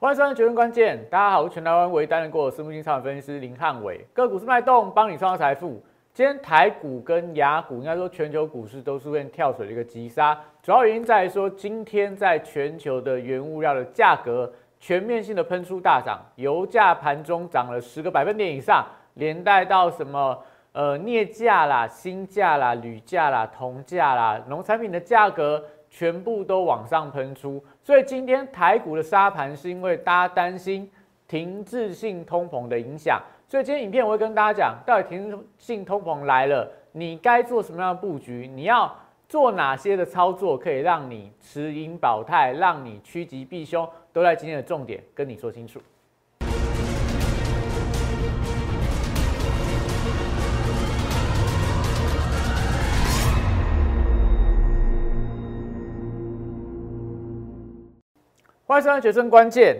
欢迎收看《决胜关键》，大家好，我是全台湾唯一担任过私募金超分析师林汉伟，个股是脉动，帮你创造财富。今天台股跟雅股，应该说全球股市都出现跳水的一个急杀，主要原因在于说，今天在全球的原物料的价格全面性的喷出大涨，油价盘中涨了十个百分点以上，连带到什么呃镍价啦、锌价啦、铝价啦、铜价啦，农产品的价格。全部都往上喷出，所以今天台股的沙盘是因为大家担心停滞性通膨的影响，所以今天影片我会跟大家讲，到底停滞性通膨来了，你该做什么样的布局，你要做哪些的操作，可以让你持盈保泰，让你趋吉避凶，都在今天的重点跟你说清楚。欢迎收看《决胜关键》。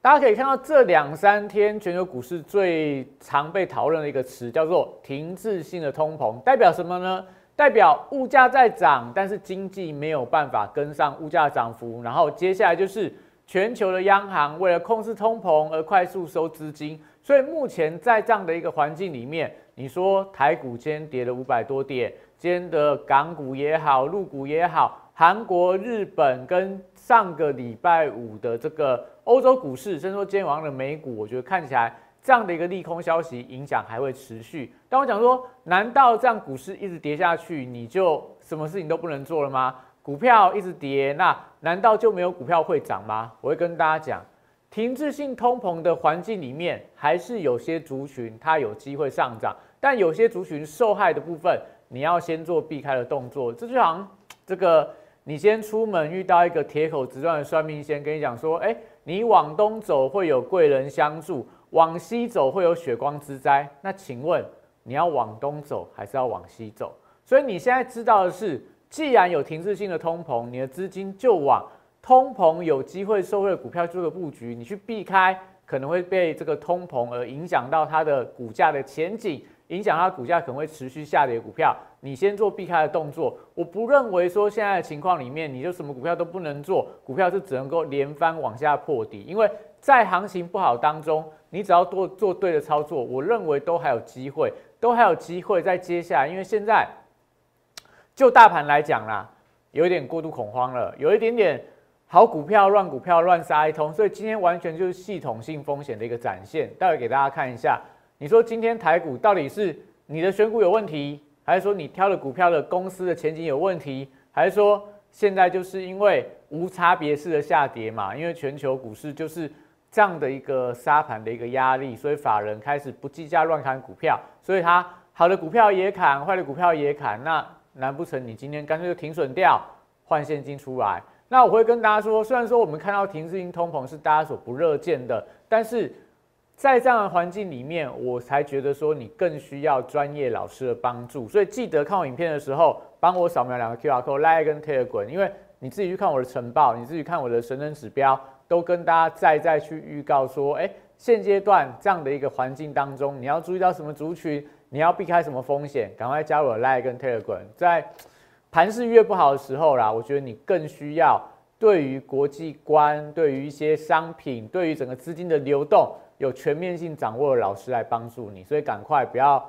大家可以看到，这两三天全球股市最常被讨论的一个词叫做“停滞性的通膨”，代表什么呢？代表物价在涨，但是经济没有办法跟上物价涨幅。然后接下来就是全球的央行为了控制通膨而快速收资金。所以目前在这样的一个环境里面，你说台股今天跌了五百多点，今天的港股也好，陆股也好。韩国、日本跟上个礼拜五的这个欧洲股市，甚至说今天晚上的美股，我觉得看起来这样的一个利空消息影响还会持续。但我讲说，难道这样股市一直跌下去，你就什么事情都不能做了吗？股票一直跌，那难道就没有股票会涨吗？我会跟大家讲，停滞性通膨的环境里面，还是有些族群它有机会上涨，但有些族群受害的部分，你要先做避开的动作。这就好像这个。你先出门遇到一个铁口直断的算命先，跟你讲说，哎，你往东走会有贵人相助，往西走会有血光之灾。那请问你要往东走还是要往西走？所以你现在知道的是，既然有停滞性的通膨，你的资金就往通膨有机会受惠的股票做个布局，你去避开可能会被这个通膨而影响到它的股价的前景。影响它股价可能会持续下跌股票，你先做避开的动作。我不认为说现在的情况里面，你就什么股票都不能做，股票是只能够连番往下破底。因为在行情不好当中，你只要做做对的操作，我认为都还有机会，都还有机会在接下来。因为现在就大盘来讲啦，有一点过度恐慌了，有一点点好股票乱股票乱杀一通，所以今天完全就是系统性风险的一个展现。待会给大家看一下。你说今天台股到底是你的选股有问题，还是说你挑的股票的公司的前景有问题，还是说现在就是因为无差别式的下跌嘛？因为全球股市就是这样的一个沙盘的一个压力，所以法人开始不计价乱砍股票，所以他好的股票也砍，坏的股票也砍。那难不成你今天干脆就停损掉，换现金出来？那我会跟大家说，虽然说我们看到停滞性通膨是大家所不热见的，但是。在这样的环境里面，我才觉得说你更需要专业老师的帮助。所以记得看我影片的时候，帮我扫描两个 QR code，来跟 Telegram，因为你自己去看我的晨报，你自己看我的神人指标，都跟大家再再去预告说，哎，现阶段这样的一个环境当中，你要注意到什么族群，你要避开什么风险，赶快加入我 Line 跟 Telegram。在盘势越不好的时候啦，我觉得你更需要对于国际观、对于一些商品、对于整个资金的流动。有全面性掌握的老师来帮助你，所以赶快不要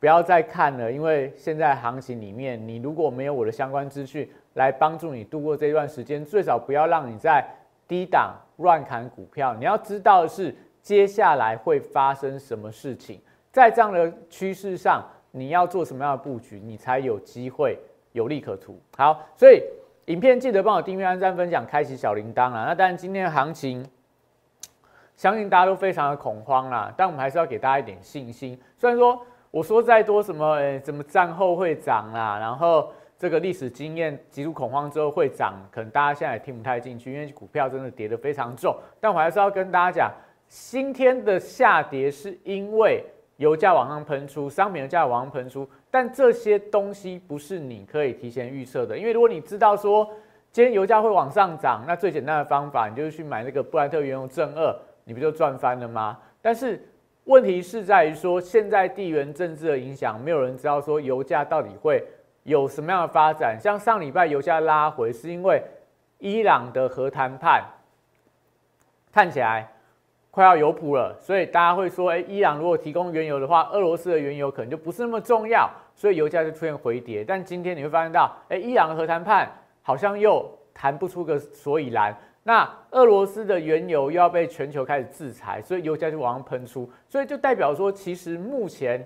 不要再看了，因为现在行情里面，你如果没有我的相关资讯来帮助你度过这段时间，最少不要让你在低档乱砍股票。你要知道的是，接下来会发生什么事情，在这样的趋势上，你要做什么样的布局，你才有机会有利可图。好，所以影片记得帮我订阅、按赞、分享、开启小铃铛啊！那当然，今天的行情。相信大家都非常的恐慌啦，但我们还是要给大家一点信心。虽然说我说再多什么，诶，怎么战后会涨啦，然后这个历史经验极度恐慌之后会涨，可能大家现在也听不太进去，因为股票真的跌得非常重。但我还是要跟大家讲，今天的下跌是因为油价往上喷出，商品的价往上喷出，但这些东西不是你可以提前预测的，因为如果你知道说今天油价会往上涨，那最简单的方法，你就是去买那个布兰特原油正二。你不就赚翻了吗？但是问题是在于说，现在地缘政治的影响，没有人知道说油价到底会有什么样的发展。像上礼拜油价拉回，是因为伊朗的核谈判看起来快要有谱了，所以大家会说，哎，伊朗如果提供原油的话，俄罗斯的原油可能就不是那么重要，所以油价就出现回跌。但今天你会发现到，哎，伊朗的核谈判好像又谈不出个所以然。那俄罗斯的原油又要被全球开始制裁，所以油价就往上喷出，所以就代表说，其实目前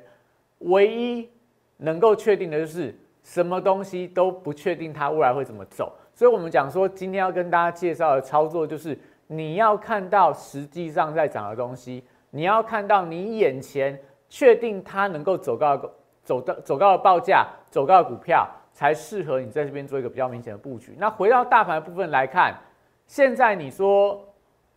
唯一能够确定的就是什么东西都不确定它未来会怎么走。所以我们讲说，今天要跟大家介绍的操作就是，你要看到实际上在涨的东西，你要看到你眼前确定它能够走高、走到走高的报价、走高的股票，才适合你在这边做一个比较明显的布局。那回到大盘的部分来看。现在你说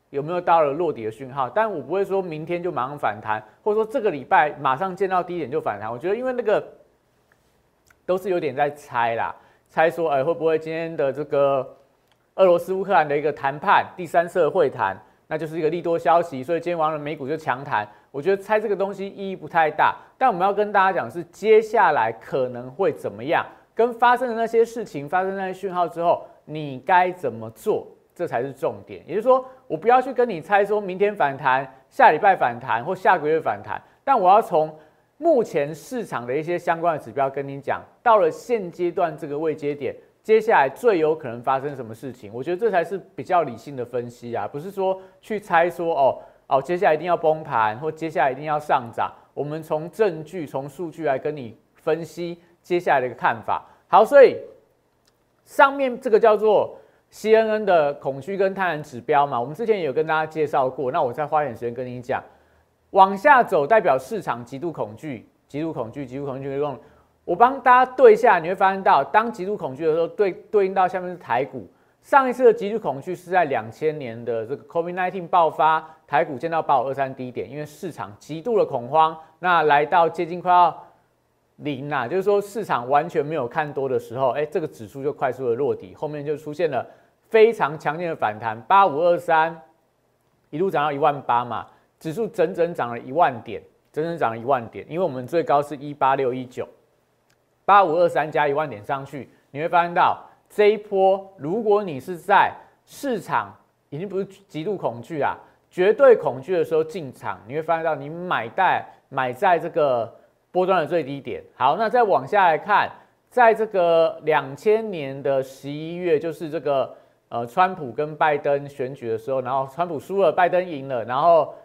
有没有到了落底的讯号？但我不会说明天就马上反弹，或者说这个礼拜马上见到低点就反弹。我觉得因为那个都是有点在猜啦，猜说哎会不会今天的这个俄罗斯乌克兰的一个谈判第三次会谈，那就是一个利多消息，所以今天完了美股就强弹。我觉得猜这个东西意义不太大，但我们要跟大家讲是接下来可能会怎么样，跟发生的那些事情发生那些讯号之后，你该怎么做？这才是重点，也就是说，我不要去跟你猜说明天反弹、下礼拜反弹或下个月反弹，但我要从目前市场的一些相关的指标跟你讲，到了现阶段这个位阶点，接下来最有可能发生什么事情？我觉得这才是比较理性的分析啊，不是说去猜说哦哦，接下来一定要崩盘或接下来一定要上涨。我们从证据、从数据来跟你分析接下来的一个看法。好，所以上面这个叫做。CNN 的恐惧跟贪婪指标嘛，我们之前也有跟大家介绍过。那我再花点时间跟你讲，往下走代表市场极度恐惧，极度恐惧，极度恐惧的用。我帮大家对一下，你会发现到，当极度恐惧的时候，对对应到下面是台股。上一次的极度恐惧是在两千年的这个 COVID-19 爆发，台股见到八五二三低点，因为市场极度的恐慌，那来到接近快要零啦，就是说市场完全没有看多的时候，哎，这个指数就快速的落底，后面就出现了。非常强劲的反弹，八五二三一路涨到一万八嘛，指数整整涨了一万点，整整涨了一万点。因为我们最高是一八六一九，八五二三加一万点上去，你会发现到这一波，如果你是在市场已经不是极度恐惧啊，绝对恐惧的时候进场，你会发现到你买在买在这个波段的最低点。好，那再往下来看，在这个两千年的十一月，就是这个。呃，川普跟拜登选举的时候，然后川普输了，拜登赢了，然后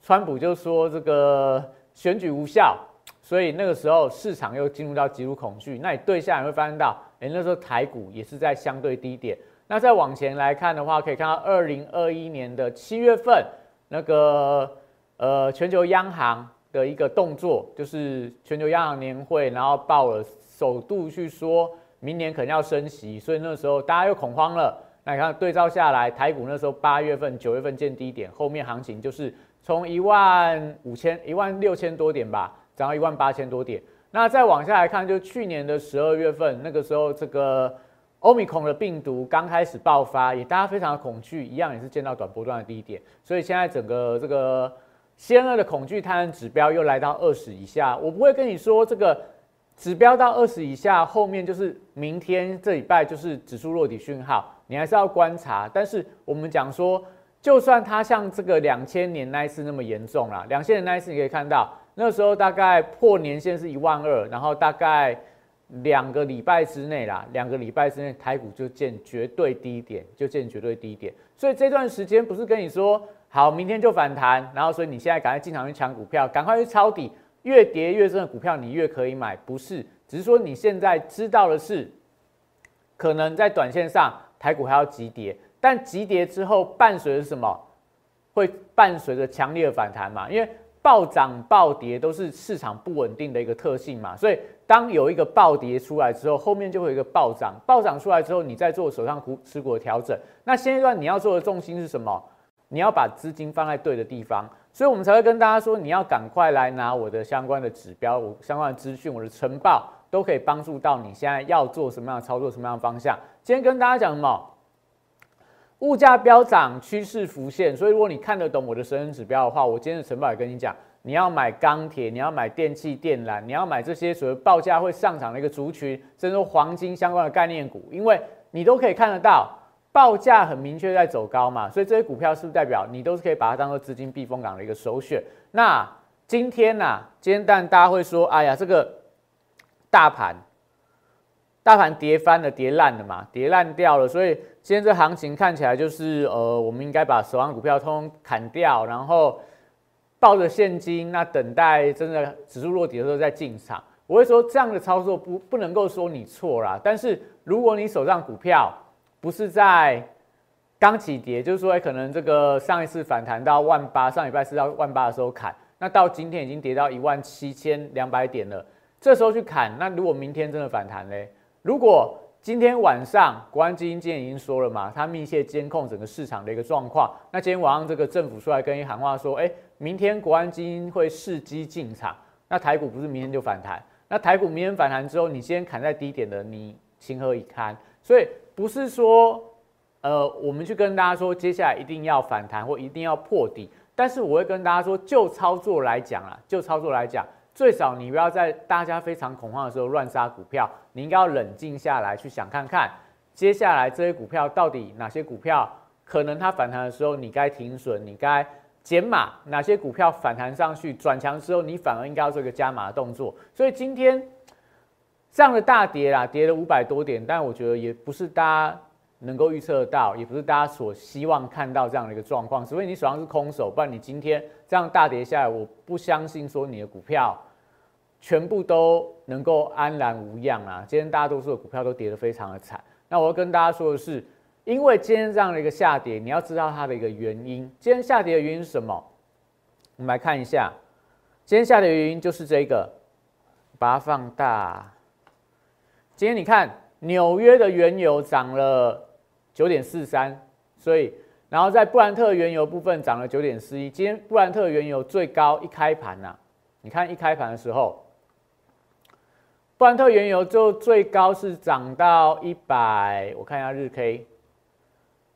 川普就说这个选举无效，所以那个时候市场又进入到极度恐惧。那你对下你会发现到，哎，那时候台股也是在相对低点。那再往前来看的话，可以看到二零二一年的七月份，那个呃全球央行的一个动作，就是全球央行年会，然后报了首度去说明年可能要升息，所以那时候大家又恐慌了。那你看对照下来，台股那时候八月份、九月份见低点，后面行情就是从一万五千、一万六千多点吧，涨到一万八千多点。那再往下来看，就去年的十二月份，那个时候这个欧米孔的病毒刚开始爆发，也大家非常的恐惧，一样也是见到短波段的低点。所以现在整个这个先二的恐惧贪婪指标又来到二十以下。我不会跟你说这个指标到二十以下，后面就是明天这礼拜就是指数落底讯号。你还是要观察，但是我们讲说，就算它像这个两千年那一次那么严重啦，两千年那一次你可以看到，那时候大概破年线是一万二，然后大概两个礼拜之内啦，两个礼拜之内台股就见绝对低点，就见绝对低点。所以这段时间不是跟你说好明天就反弹，然后所以你现在赶快进场去抢股票，赶快去抄底，越跌越深的股票你越可以买，不是，只是说你现在知道的是，可能在短线上。台股还要急跌，但急跌之后伴随着什么？会伴随着强烈的反弹嘛？因为暴涨暴跌都是市场不稳定的一个特性嘛。所以当有一个暴跌出来之后，后面就会有一个暴涨。暴涨出来之后，你再做手上股持股的调整。那现阶段你要做的重心是什么？你要把资金放在对的地方。所以我们才会跟大家说，你要赶快来拿我的相关的指标、我相关的资讯、我的晨报，都可以帮助到你现在要做什么样的操作、什么样的方向。今天跟大家讲什么？物价飙涨，趋势浮现。所以如果你看得懂我的神人指标的话，我今天的晨报也跟你讲，你要买钢铁，你要买电器电缆，你要买这些所谓报价会上涨的一个族群，甚至说黄金相关的概念股，因为你都可以看得到，报价很明确在走高嘛，所以这些股票是不是代表你都是可以把它当做资金避风港的一个首选？那今天呐，今天但大家会说，哎呀，这个大盘大盘跌翻了，跌烂了嘛，跌烂掉了，所以今天这行情看起来就是呃，我们应该把手上股票通通砍掉，然后抱着现金，那等待真的指数落底的时候再进场。我会说这样的操作不不能够说你错啦，但是如果你手上股票不是在刚起跌，就是说可能这个上一次反弹到万八，上礼拜四到万八的时候砍。那到今天已经跌到一万七千两百点了，这时候去砍，那如果明天真的反弹嘞？如果今天晚上国安基金今天已经说了嘛，它密切监控整个市场的一个状况。那今天晚上这个政府出来跟你喊话说，哎，明天国安基金会伺机进场，那台股不是明天就反弹？那台股明天反弹之后，你今天砍在低点的，你情何以堪？所以不是说，呃，我们去跟大家说，接下来一定要反弹或一定要破底。但是我会跟大家说，就操作来讲啊，就操作来讲，最少你不要在大家非常恐慌的时候乱杀股票，你应该要冷静下来，去想看看接下来这些股票到底哪些股票可能它反弹的时候你该停损，你该减码；哪些股票反弹上去转强之后，你反而应该要做一个加码的动作。所以今天这样的大跌啦，跌了五百多点，但我觉得也不是大家。能够预测到，也不是大家所希望看到这样的一个状况。除非你手上是空手，不然你今天这样大跌下来，我不相信说你的股票全部都能够安然无恙啊！今天大多数的股票都跌得非常的惨。那我要跟大家说的是，因为今天这样的一个下跌，你要知道它的一个原因。今天下跌的原因是什么？我们来看一下，今天下跌的原因就是这个，把它放大。今天你看纽约的原油涨了。九点四三，所以然后在布兰特原油部分涨了九点四一。今天布兰特原油最高一开盘呐，你看一开盘的时候，布兰特原油就最高是涨到一百，我看一下日 K，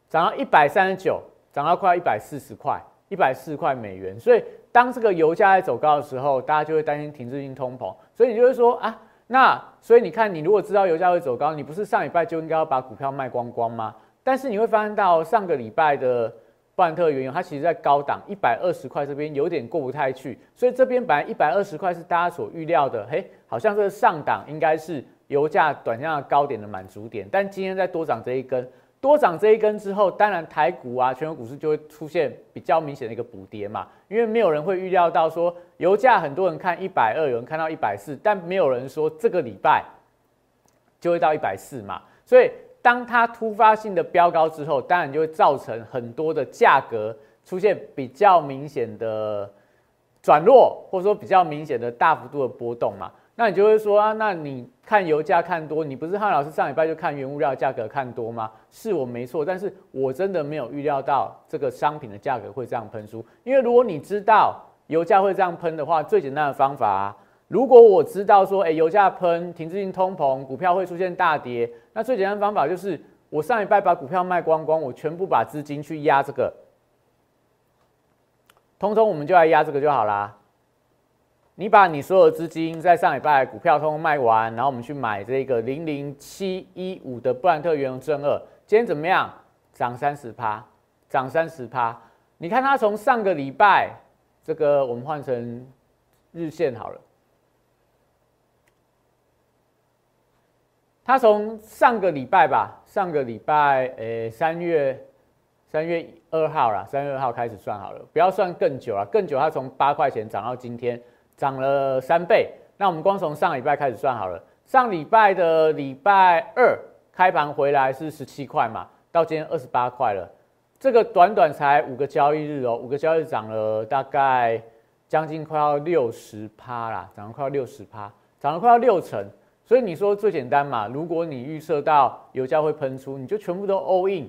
涨到一百三十九，涨到快一百四十块，一百四十块美元。所以当这个油价在走高的时候，大家就会担心停滞性通膨，所以你就会说啊，那所以你看，你如果知道油价会走高，你不是上礼拜就应该要把股票卖光光吗？但是你会发现到上个礼拜的布兰特原油，它其实在高档一百二十块这边有点过不太去，所以这边本来一百二十块是大家所预料的，嘿，好像这个上档应该是油价短线的高点的满足点，但今天再多涨这一根，多涨这一根之后，当然台股啊，全球股市就会出现比较明显的一个补跌嘛，因为没有人会预料到说油价很多人看一百二，有人看到一百四，但没有人说这个礼拜就会到一百四嘛，所以。当它突发性的飙高之后，当然就会造成很多的价格出现比较明显的转弱，或者说比较明显的大幅度的波动嘛。那你就会说啊，那你看油价看多，你不是汉老师上礼拜就看原物料价格看多吗？是我没错，但是我真的没有预料到这个商品的价格会这样喷出。因为如果你知道油价会这样喷的话，最简单的方法啊。如果我知道说，哎，油价喷，停滞性通膨，股票会出现大跌，那最简单的方法就是我上礼拜把股票卖光光，我全部把资金去压这个，通通我们就来压这个就好啦。你把你所有资金在上礼拜股票通通卖完，然后我们去买这个零零七一五的布兰特原油正二，今天怎么样？涨三十趴，涨三十趴。你看它从上个礼拜，这个我们换成日线好了。它从上个礼拜吧，上个礼拜，诶，三月三月二号啦，三月二号开始算好了，不要算更久了，更久它从八块钱涨到今天，涨了三倍。那我们光从上礼拜开始算好了，上礼拜的礼拜二开盘回来是十七块嘛，到今天二十八块了，这个短短才五个交易日哦，五个交易日涨了大概将近快要六十趴啦，涨了快要六十趴，涨了快要六成。所以你说最简单嘛？如果你预测到油价会喷出，你就全部都 all in，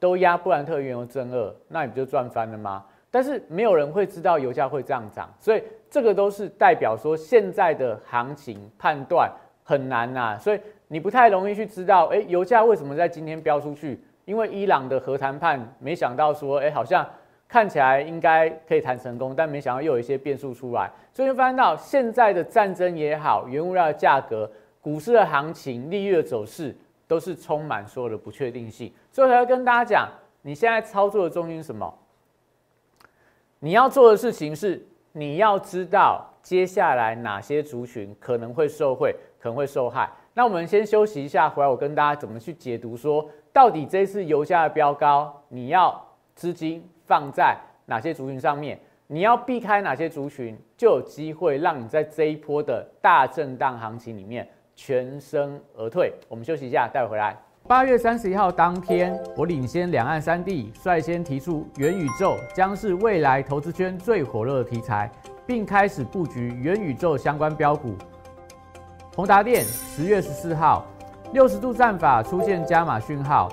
都压布兰特原油正二，那你不就赚翻了吗？但是没有人会知道油价会这样涨，所以这个都是代表说现在的行情判断很难呐。所以你不太容易去知道，哎，油价为什么在今天飙出去？因为伊朗的核谈判，没想到说，哎，好像看起来应该可以谈成功，但没想到又有一些变数出来，所以发现到现在的战争也好，原物料的价格。股市的行情、利率的走势，都是充满所有的不确定性。所以才要跟大家讲，你现在操作的重心是什么？你要做的事情是，你要知道接下来哪些族群可能会受惠，可能会受害。那我们先休息一下，回来我跟大家怎么去解读，说到底这次油价的飙高，你要资金放在哪些族群上面？你要避开哪些族群，就有机会让你在这一波的大震荡行情里面全身而退。我们休息一下，待会回来。八月三十一号当天，我领先两岸三地，率先提出元宇宙将是未来投资圈最火热的题材，并开始布局元宇宙相关标股。宏达电十月十四号，六十度战法出现加码讯号，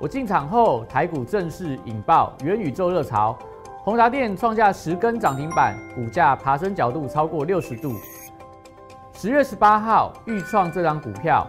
我进场后，台股正式引爆元宇宙热潮，宏达电创下十根涨停板，股价爬升角度超过六十度。十月十八号，预创这张股票。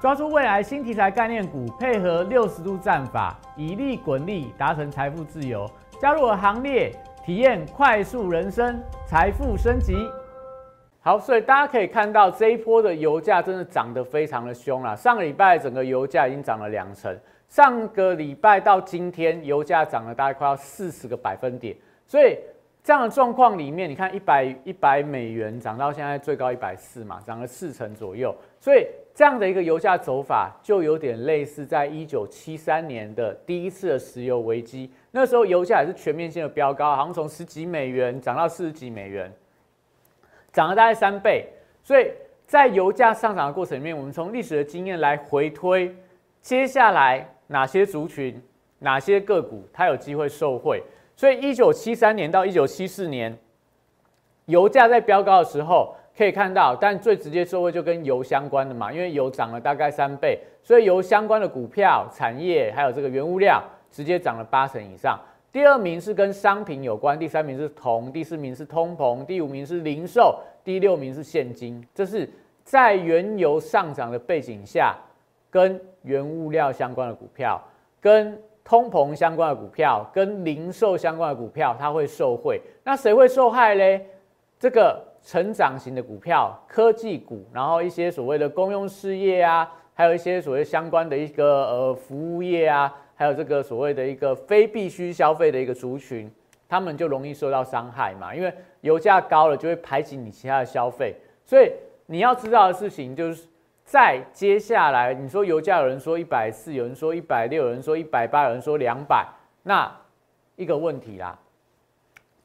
抓住未来新题材概念股，配合六十度战法，以利滚利，达成财富自由。加入我行列，体验快速人生，财富升级。好，所以大家可以看到这一波的油价真的涨得非常的凶了。上个礼拜整个油价已经涨了两成，上个礼拜到今天油价涨了大概快要四十个百分点。所以这样的状况里面，你看一百一百美元涨到现在最高一百四嘛，涨了四成左右。所以这样的一个油价走法，就有点类似在一九七三年的第一次的石油危机。那时候油价也是全面性的飙高，好像从十几美元涨到四十几美元，涨了大概三倍。所以在油价上涨的过程里面，我们从历史的经验来回推，接下来哪些族群、哪些个股它有机会受惠。所以一九七三年到一九七四年，油价在飙高的时候。可以看到，但最直接受惠就跟油相关的嘛，因为油涨了大概三倍，所以油相关的股票、产业还有这个原物料直接涨了八成以上。第二名是跟商品有关，第三名是铜，第四名是通膨，第五名是零售，第六名是现金。这是在原油上涨的背景下，跟原物料相关的股票、跟通膨相关的股票、跟零售相关的股票，它会受惠。那谁会受害嘞？这个。成长型的股票、科技股，然后一些所谓的公用事业啊，还有一些所谓相关的一个呃服务业啊，还有这个所谓的一个非必须消费的一个族群，他们就容易受到伤害嘛。因为油价高了，就会排挤你其他的消费。所以你要知道的事情，就是在接下来，你说油价有人说一百四，有人说一百六，有人说一百八，有人说两百，那一个问题啦，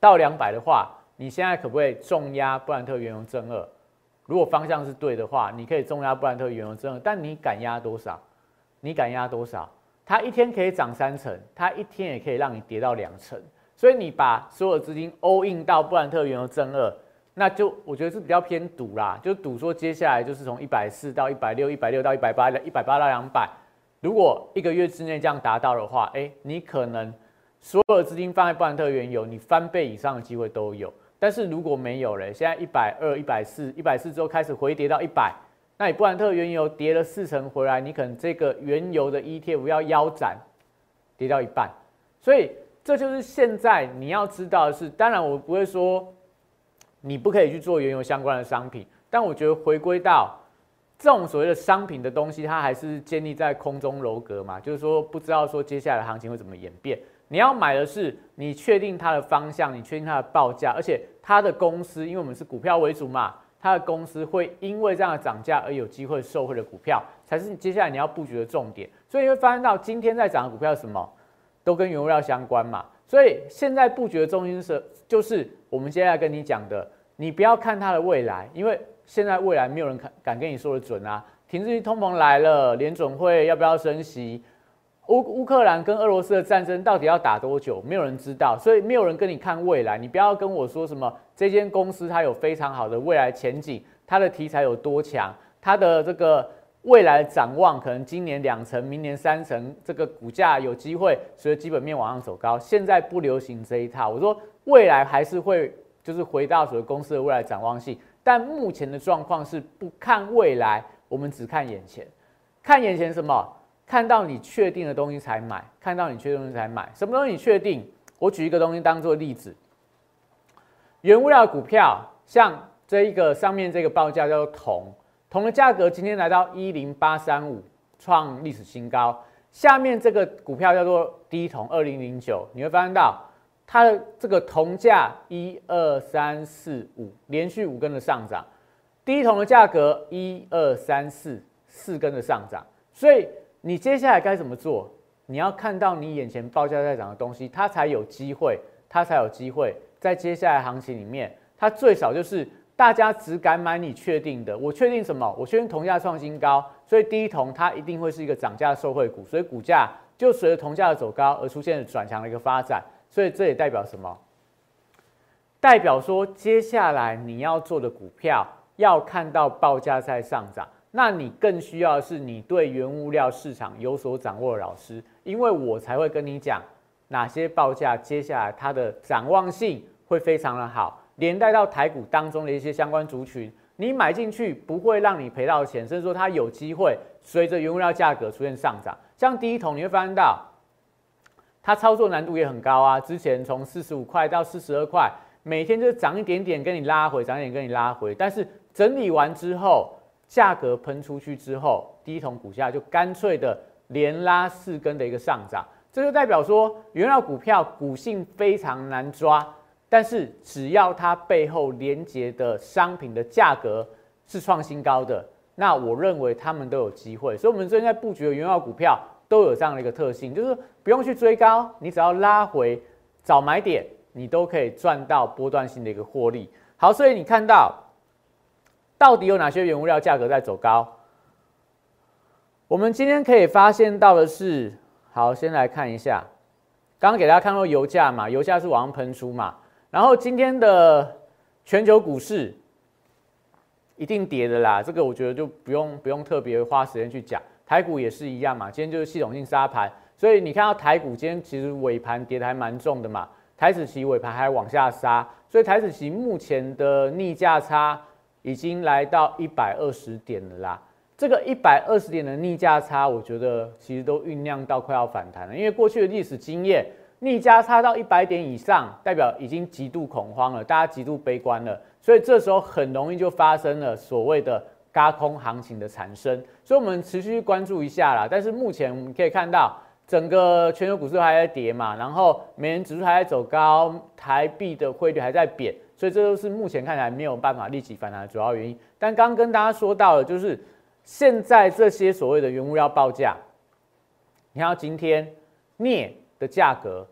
到两百的话。你现在可不可以重压布兰特原油正二？如果方向是对的话，你可以重压布兰特原油正二，但你敢压多少？你敢压多少？它一天可以涨三成，它一天也可以让你跌到两成。所以你把所有资金 all in 到布兰特原油正二，那就我觉得是比较偏赌啦，就赌说接下来就是从一百四到一百六，一百六到一百八，一百八到两百。如果一个月之内这样达到的话，哎，你可能所有的资金放在布兰特原油，你翻倍以上的机会都有。但是如果没有了，现在一百二、一百四、一百四之后开始回跌到一百，那你布兰特原油跌了四成回来，你可能这个原油的 ETF 要腰斩，跌到一半。所以这就是现在你要知道的是，当然我不会说你不可以去做原油相关的商品，但我觉得回归到这种所谓的商品的东西，它还是建立在空中楼阁嘛，就是说不知道说接下来行情会怎么演变。你要买的是你确定它的方向，你确定它的报价，而且它的公司，因为我们是股票为主嘛，它的公司会因为这样的涨价而有机会受惠的股票，才是你接下来你要布局的重点。所以你会发现到今天在涨的股票什么，都跟原料相关嘛。所以现在布局的重心是，就是我们接下来跟你讲的你不要看它的未来，因为现在未来没有人敢敢跟你说的准啊。停滞性通膨来了，联准会要不要升息？乌乌克兰跟俄罗斯的战争到底要打多久？没有人知道，所以没有人跟你看未来。你不要跟我说什么这间公司它有非常好的未来前景，它的题材有多强，它的这个未来展望可能今年两成，明年三成，这个股价有机会随着基本面往上走高。现在不流行这一套，我说未来还是会就是回到所谓公司的未来展望性，但目前的状况是不看未来，我们只看眼前，看眼前什么？看到你确定的东西才买，看到你确定东西才买。什么东西你确定？我举一个东西当做例子，原物料股票，像这一个上面这个报价叫做铜，铜的价格今天来到一零八三五，创历史新高。下面这个股票叫做低铜二零零九，你会发现到它的这个铜价一二三四五连续五根的上涨，低铜的价格一二三四四根的上涨，所以。你接下来该怎么做？你要看到你眼前报价在涨的东西，它才有机会，它才有机会在接下来行情里面，它最少就是大家只敢买你确定的。我确定什么？我确定铜价创新高，所以第一铜它一定会是一个涨价受惠股，所以股价就随着铜价的走高而出现转强的一个发展。所以这也代表什么？代表说接下来你要做的股票要看到报价在上涨。那你更需要的是你对原物料市场有所掌握的老师，因为我才会跟你讲哪些报价接下来它的展望性会非常的好，连带到台股当中的一些相关族群，你买进去不会让你赔到钱，甚至说它有机会随着原物料价格出现上涨。像第一桶你会发现到，它操作难度也很高啊，之前从四十五块到四十二块，每天就涨一点点跟你拉回，涨一点跟你拉回，但是整理完之后。价格喷出去之后，第一桶股价就干脆的连拉四根的一个上涨，这就代表说，原料股票股性非常难抓，但是只要它背后连接的商品的价格是创新高的，那我认为他们都有机会。所以，我们最近在布局的原料股票都有这样的一个特性，就是不用去追高，你只要拉回找买点，你都可以赚到波段性的一个获利。好，所以你看到。到底有哪些原物料价格在走高？我们今天可以发现到的是，好，先来看一下，刚刚给大家看到油价嘛，油价是往上喷出嘛，然后今天的全球股市一定跌的啦，这个我觉得就不用不用特别花时间去讲，台股也是一样嘛，今天就是系统性杀盘，所以你看到台股今天其实尾盘跌的还蛮重的嘛，台子期尾盘还往下杀，所以台子期目前的逆价差。已经来到一百二十点了啦，这个一百二十点的逆价差，我觉得其实都酝酿到快要反弹了。因为过去的历史经验，逆价差到一百点以上，代表已经极度恐慌了，大家极度悲观了，所以这时候很容易就发生了所谓的嘎空行情的产生。所以我们持续关注一下啦。但是目前我们可以看到，整个全球股市还在跌嘛，然后美元指数还在走高，台币的汇率还在贬。所以这都是目前看来没有办法立即反弹的主要原因。但刚跟大家说到的，就是现在这些所谓的原物料报价，你看今天镍的价格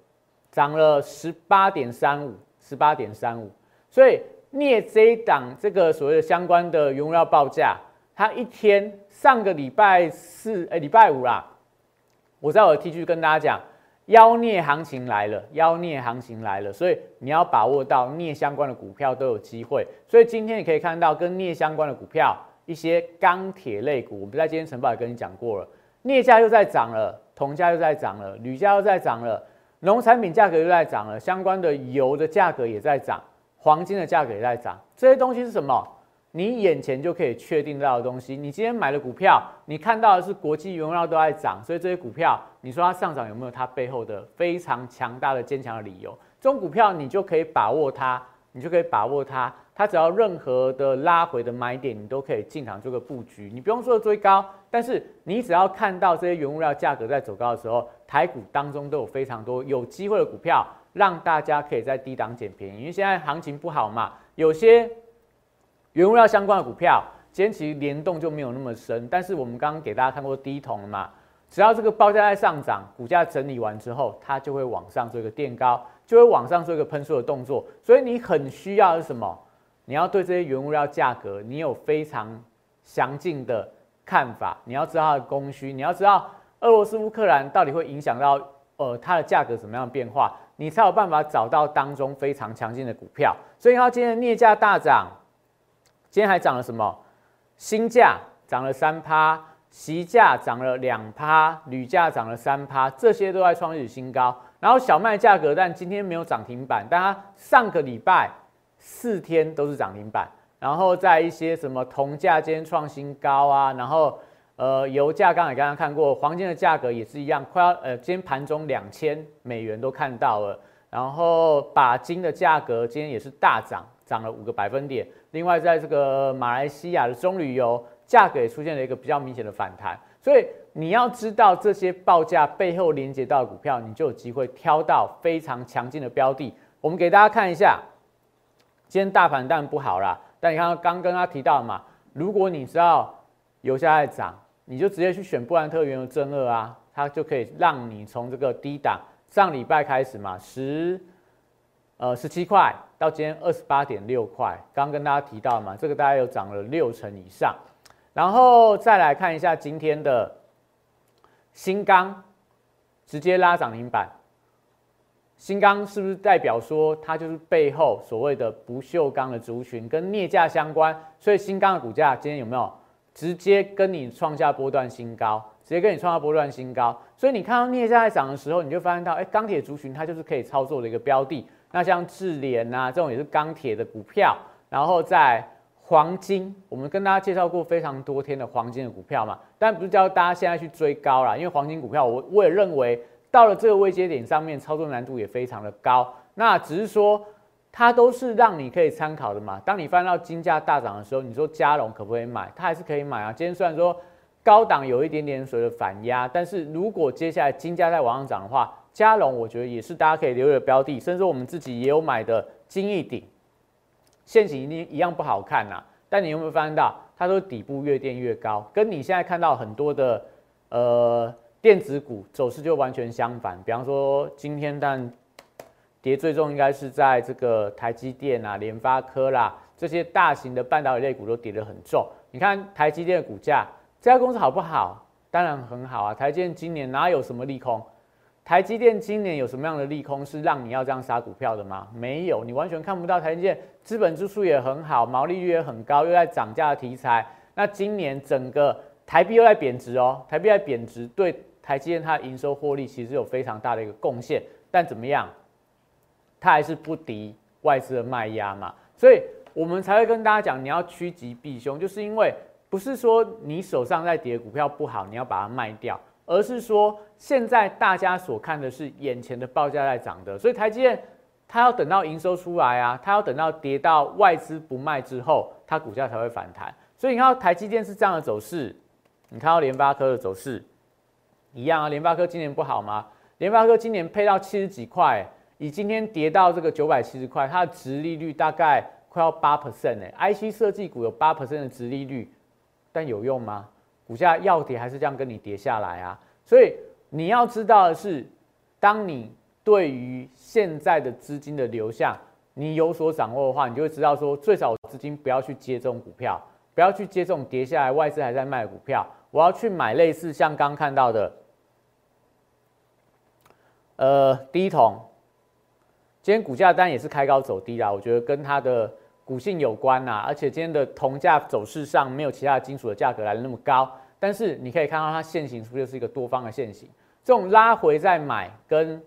涨了十八点三五，十八点三五。所以镍这一档这个所谓的相关的原物料报价，它一天上个礼拜四哎礼拜五啦，我在我的 T 区跟大家讲。妖孽行情来了，妖孽行情来了，所以你要把握到镍相关的股票都有机会。所以今天你可以看到跟镍相关的股票，一些钢铁类股，我们在今天晨报也跟你讲过了，镍价又在涨了，铜价又在涨了，铝价又在涨了，农产品价格又在涨了，相关的油的价格也在涨，黄金的价格也在涨，这些东西是什么？你眼前就可以确定到的东西，你今天买的股票，你看到的是国际原料都在涨，所以这些股票，你说它上涨有没有它背后的非常强大的坚强的理由？这种股票你就可以把握它，你就可以把握它，它只要任何的拉回的买点，你都可以进场做个布局，你不用说追高，但是你只要看到这些原物料价格在走高的时候，台股当中都有非常多有机会的股票，让大家可以在低档捡便宜，因为现在行情不好嘛，有些。原物料相关的股票，今天其实联动就没有那么深，但是我们刚刚给大家看过低桶了嘛，只要这个报价在上涨，股价整理完之后，它就会往上做一个垫高，就会往上做一个喷出的动作。所以你很需要是什么？你要对这些原物料价格，你有非常详尽的看法。你要知道它的供需，你要知道俄罗斯乌克兰到底会影响到呃它的价格怎么样变化，你才有办法找到当中非常强劲的股票。所以，看今天的镍价大涨，今天还涨了什么？锌价涨了三趴，锡价涨了两趴，铝价涨了三趴，这些都在创历史新高。然后小麦价格，但今天没有涨停板，但它上个礼拜。四天都是涨停板，然后在一些什么铜价今天创新高啊，然后呃油价刚才刚刚看过，黄金的价格也是一样，快要呃今天盘中两千美元都看到了，然后把金的价格今天也是大涨，涨了五个百分点。另外在这个马来西亚的棕榈油价格也出现了一个比较明显的反弹，所以你要知道这些报价背后连接到的股票，你就有机会挑到非常强劲的标的。我们给大家看一下。今天大盘当然不好啦，但你看刚跟他提到嘛，如果你知道油价在涨，你就直接去选布兰特原油正二啊，它就可以让你从这个低档上礼拜开始嘛，十呃十七块到今天二十八点六块，刚跟大家提到嘛，这个大概有涨了六成以上，然后再来看一下今天的新钢，直接拉涨停板。新钢是不是代表说它就是背后所谓的不锈钢的族群跟镍价相关？所以新钢的股价今天有没有直接跟你创下波段新高？直接跟你创下波段新高。所以你看到镍价在涨的时候，你就发现到，哎，钢铁族群它就是可以操作的一个标的。那像智联啊这种也是钢铁的股票，然后在黄金，我们跟大家介绍过非常多天的黄金的股票嘛，但不是叫大家现在去追高啦，因为黄金股票我我也认为。到了这个位阶点上面，操作难度也非常的高。那只是说，它都是让你可以参考的嘛。当你翻到金价大涨的时候，你说加龙可不可以买？它还是可以买啊。今天虽然说高档有一点点所谓的反压，但是如果接下来金价再往上涨的话，加龙我觉得也是大家可以留意的标的。甚至我们自己也有买的金逸鼎，现形一定一样不好看呐。但你有没有发现到，它都底部越垫越高，跟你现在看到很多的呃。电子股走势就完全相反，比方说今天但跌最重应该是在这个台积电啊、联发科啦这些大型的半导体类股都跌得很重。你看台积电的股价，这家公司好不好？当然很好啊。台积电今年哪有什么利空？台积电今年有什么样的利空是让你要这样杀股票的吗？没有，你完全看不到。台积电资本支出也很好，毛利率也很高，又在涨价的题材。那今年整个台币又在贬值哦，台币在贬值对。台积电它的营收获利其实有非常大的一个贡献，但怎么样，它还是不敌外资的卖压嘛，所以我们才会跟大家讲，你要趋吉避凶，就是因为不是说你手上在跌股票不好，你要把它卖掉，而是说现在大家所看的是眼前的报价在涨的，所以台积电它要等到营收出来啊，它要等到跌到外资不卖之后，它股价才会反弹。所以你看台积电是这样的走势，你看到联发科的走势。一样啊，联发科今年不好吗？联发科今年配到七十几块，以今天跌到这个九百七十块，它的值利率大概快要八 percent 呢，IC 设计股有八 percent 的值利率，但有用吗？股价要跌还是这样跟你跌下来啊？所以你要知道的是，当你对于现在的资金的流向你有所掌握的话，你就会知道说，最少资金不要去接这种股票，不要去接这种跌下来外资还在卖股票，我要去买类似像刚看到的。呃，低铜今天股价当然也是开高走低啦，我觉得跟它的股性有关呐。而且今天的铜价走势上没有其他金属的价格来的那么高，但是你可以看到它线形是不是就是一个多方的线形？这种拉回再买跟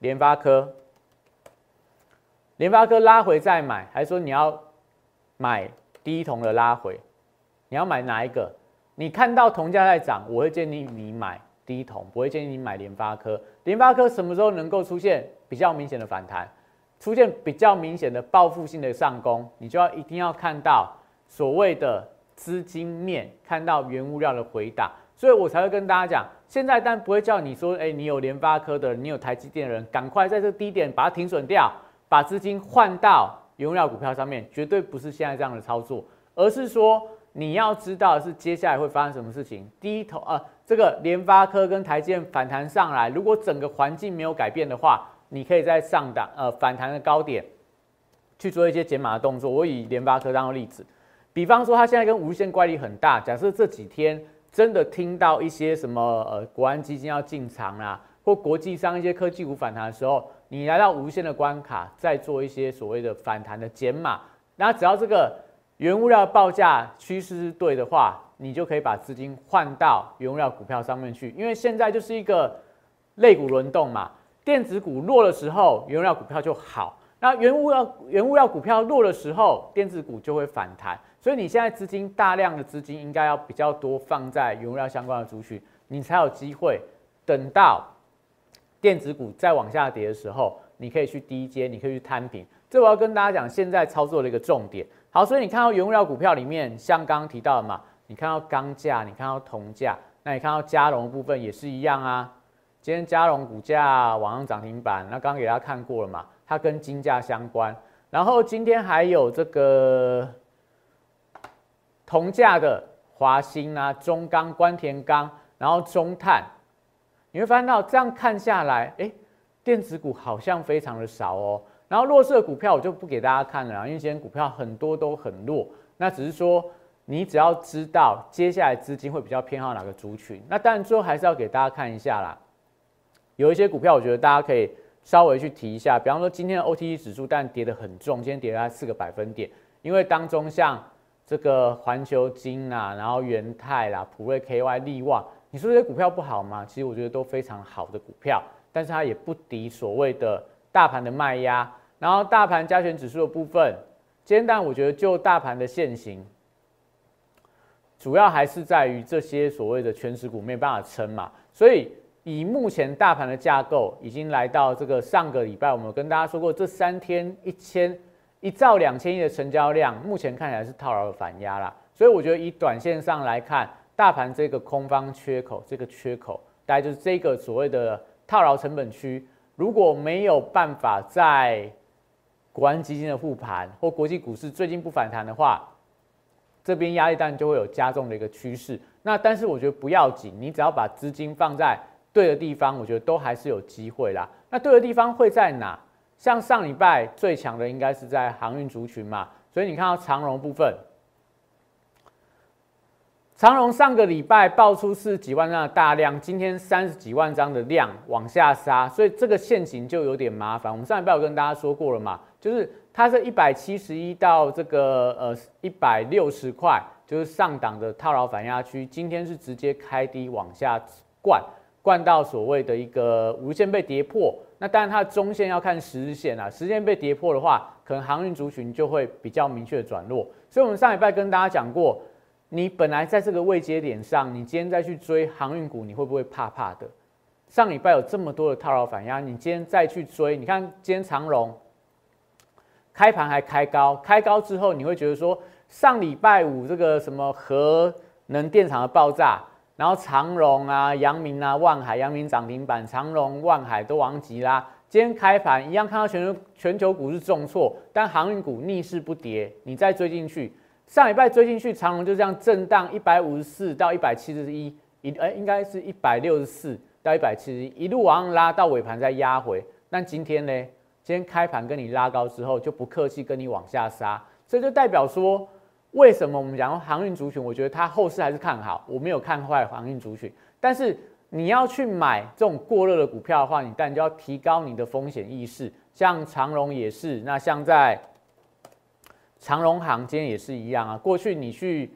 联发科，联发科拉回再买，还是说你要买低铜的拉回？你要买哪一个？你看到铜价在涨，我会建议你买。低桶不会建议你买联发科，联发科什么时候能够出现比较明显的反弹，出现比较明显的报复性的上攻，你就要一定要看到所谓的资金面，看到原物料的回档，所以我才会跟大家讲，现在但不会叫你说，哎，你有联发科的，你有台积电的人，赶快在这低点把它停损掉，把资金换到原物料股票上面，绝对不是现在这样的操作，而是说你要知道是接下来会发生什么事情，低头啊。这个联发科跟台积电反弹上来，如果整个环境没有改变的话，你可以在上档呃反弹的高点去做一些减码的动作。我以联发科当个例子，比方说它现在跟无线乖离很大，假设这几天真的听到一些什么呃国安基金要进场啦，或国际上一些科技股反弹的时候，你来到无线的关卡，再做一些所谓的反弹的减码，那只要这个原物料报价趋势是对的话，你就可以把资金换到原物料股票上面去，因为现在就是一个类股轮动嘛。电子股弱的时候，原物料股票就好；那原物料原物料股票弱的时候，电子股就会反弹。所以你现在资金大量的资金应该要比较多放在原物料相关的族群，你才有机会等到电子股再往下跌的时候，你可以去低阶，你可以去摊平。这我要跟大家讲，现在操作的一个重点。好，所以你看到原物料股票里面，像刚刚提到的嘛，你看到钢价，你看到铜价，那你看到加融部分也是一样啊。今天嘉荣股价往上涨停板，那刚刚给大家看过了嘛？它跟金价相关。然后今天还有这个铜价的华兴啊、中钢、关田钢，然后中碳，你会发现到这样看下来，哎，电子股好像非常的少哦。然后弱势的股票我就不给大家看了，因为今天股票很多都很弱。那只是说你只要知道接下来资金会比较偏好哪个族群，那当然最后还是要给大家看一下啦。有一些股票，我觉得大家可以稍微去提一下，比方说今天的 OTC 指数，但跌得很重，今天跌了四个百分点。因为当中像这个环球金啊，然后元泰啦、普瑞 KY、利旺，你说这些股票不好吗？其实我觉得都非常好的股票，但是它也不敌所谓的大盘的卖压。然后大盘加权指数的部分，今天我觉得就大盘的现形，主要还是在于这些所谓的全实股没办法撑嘛，所以。以目前大盘的架构，已经来到这个上个礼拜，我们跟大家说过，这三天一千一兆两千亿的成交量，目前看起来是套牢的反压啦。所以我觉得以短线上来看，大盘这个空方缺口，这个缺口大概就是这个所谓的套牢成本区，如果没有办法在国安基金的复盘或国际股市最近不反弹的话，这边压力当然就会有加重的一个趋势。那但是我觉得不要紧，你只要把资金放在对的地方，我觉得都还是有机会啦。那对的地方会在哪？像上礼拜最强的应该是在航运族群嘛，所以你看到长荣部分，长荣上个礼拜爆出是几万张的大量，今天三十几万张的量往下杀，所以这个线型就有点麻烦。我们上礼拜有跟大家说过了嘛，就是它是一百七十一到这个呃一百六十块，就是上档的套牢反压区，今天是直接开低往下灌。灌到所谓的一个无线被跌破，那当然它的中线要看十日线啊，十线被跌破的话，可能航运族群就会比较明确的转弱。所以，我们上礼拜跟大家讲过，你本来在这个位阶点上，你今天再去追航运股，你会不会怕怕的？上礼拜有这么多的套牢反压，你今天再去追，你看今天长荣开盘还开高，开高之后，你会觉得说，上礼拜五这个什么核能电厂的爆炸。然后长荣啊、阳明啊、万海、阳明涨停板，长荣、万海都往急拉。今天开盘一样，看到全球全球股市重挫，但航运股逆势不跌。你再追进去，上礼拜追进去，长荣就这样震荡一百五十四到一百七十一，一哎应该是一百六十四到一百七十一，一路往上拉到尾盘再压回。但今天呢？今天开盘跟你拉高之后，就不客气跟你往下杀，这就代表说。为什么我们讲航运族群？我觉得它后市还是看好，我没有看坏航运族群。但是你要去买这种过热的股票的话，你当然就要提高你的风险意识。像长荣也是，那像在长荣行今天也是一样啊。过去你去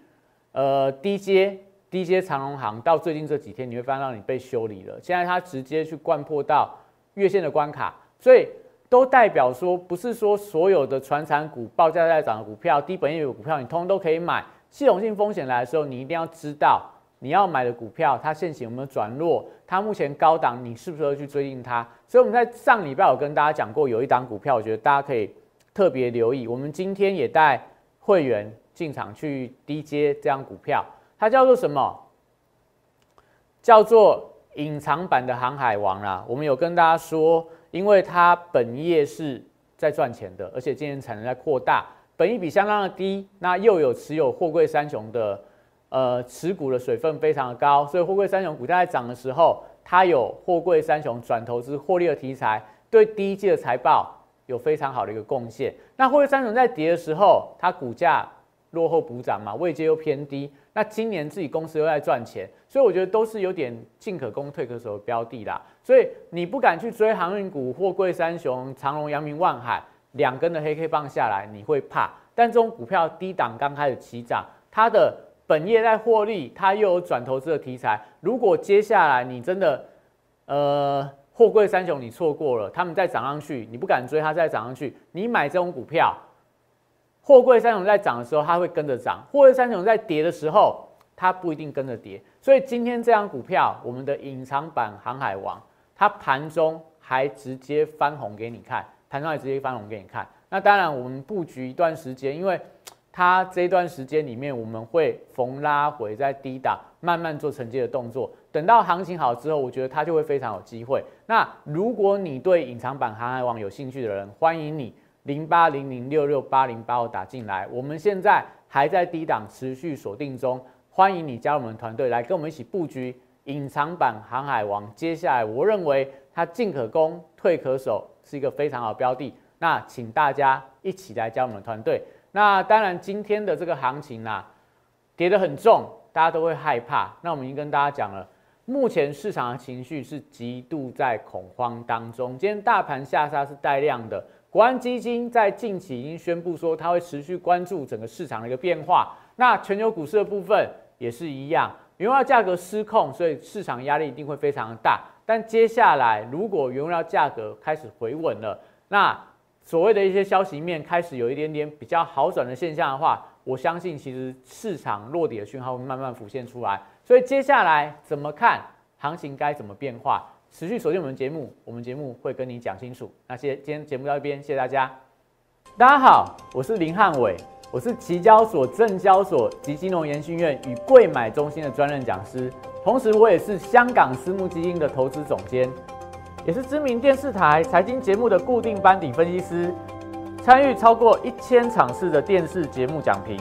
呃低阶低阶长荣行，到最近这几天你会发现到你被修理了。现在它直接去灌破到月线的关卡，所以。都代表说，不是说所有的传产股报价在涨的股票、低本益的股票，你通通都可以买。系统性风险来的时候，你一定要知道你要买的股票，它现行有没有转弱，它目前高档，你是不是要去追进它？所以我们在上礼拜有跟大家讲过，有一档股票，我觉得大家可以特别留意。我们今天也带会员进场去低接这张股票，它叫做什么？叫做隐藏版的航海王啦。我们有跟大家说。因为它本业是在赚钱的，而且今年产能在扩大，本益比相当的低，那又有持有货柜三雄的，呃，持股的水分非常的高，所以货柜三雄股价在涨的时候，它有货柜三雄转投资获利的题材，对第一季的财报有非常好的一个贡献。那货柜三雄在跌的时候，它股价落后补涨嘛，位阶又偏低。那今年自己公司又在赚钱，所以我觉得都是有点进可攻退可守的标的啦。所以你不敢去追航运股、货柜三雄、长隆、阳明、万海两根的黑 K 棒下来，你会怕。但这种股票低档刚开始起涨，它的本业在获利，它又有转投资的题材。如果接下来你真的，呃，货柜三雄你错过了，他们再涨上去，你不敢追，它再涨上去，你买这种股票。货柜三雄在涨的时候，它会跟着涨；货柜三雄在跌的时候，它不一定跟着跌。所以今天这张股票，我们的隐藏版航海王，它盘中还直接翻红给你看，盘中还直接翻红给你看。那当然，我们布局一段时间，因为它这一段时间里面，我们会逢拉回在低档，慢慢做承接的动作。等到行情好之后，我觉得它就会非常有机会。那如果你对隐藏版航海王有兴趣的人，欢迎你。零八零零六六八零八五打进来，我们现在还在低档持续锁定中，欢迎你加入我们团队来跟我们一起布局隐藏版航海王。接下来我认为它进可攻退可守，是一个非常好的标的。那请大家一起来加入我们团队。那当然今天的这个行情啊，跌得很重，大家都会害怕。那我们已经跟大家讲了，目前市场的情绪是极度在恐慌当中。今天大盘下杀是带量的。国安基金在近期已经宣布说，它会持续关注整个市场的一个变化。那全球股市的部分也是一样，原料价格失控，所以市场压力一定会非常的大。但接下来，如果原料价格开始回稳了，那所谓的一些消息面开始有一点点比较好转的现象的话，我相信其实市场落底的讯号会慢慢浮现出来。所以接下来怎么看行情该怎么变化？持续锁定我们节目，我们节目会跟你讲清楚。那些今天节目到这边，谢谢大家。大家好，我是林汉伟，我是期交所、证交所及金融研训院与贵买中心的专任讲师，同时我也是香港私募基金的投资总监，也是知名电视台财经节目的固定班底分析师，参与超过一千场次的电视节目讲评。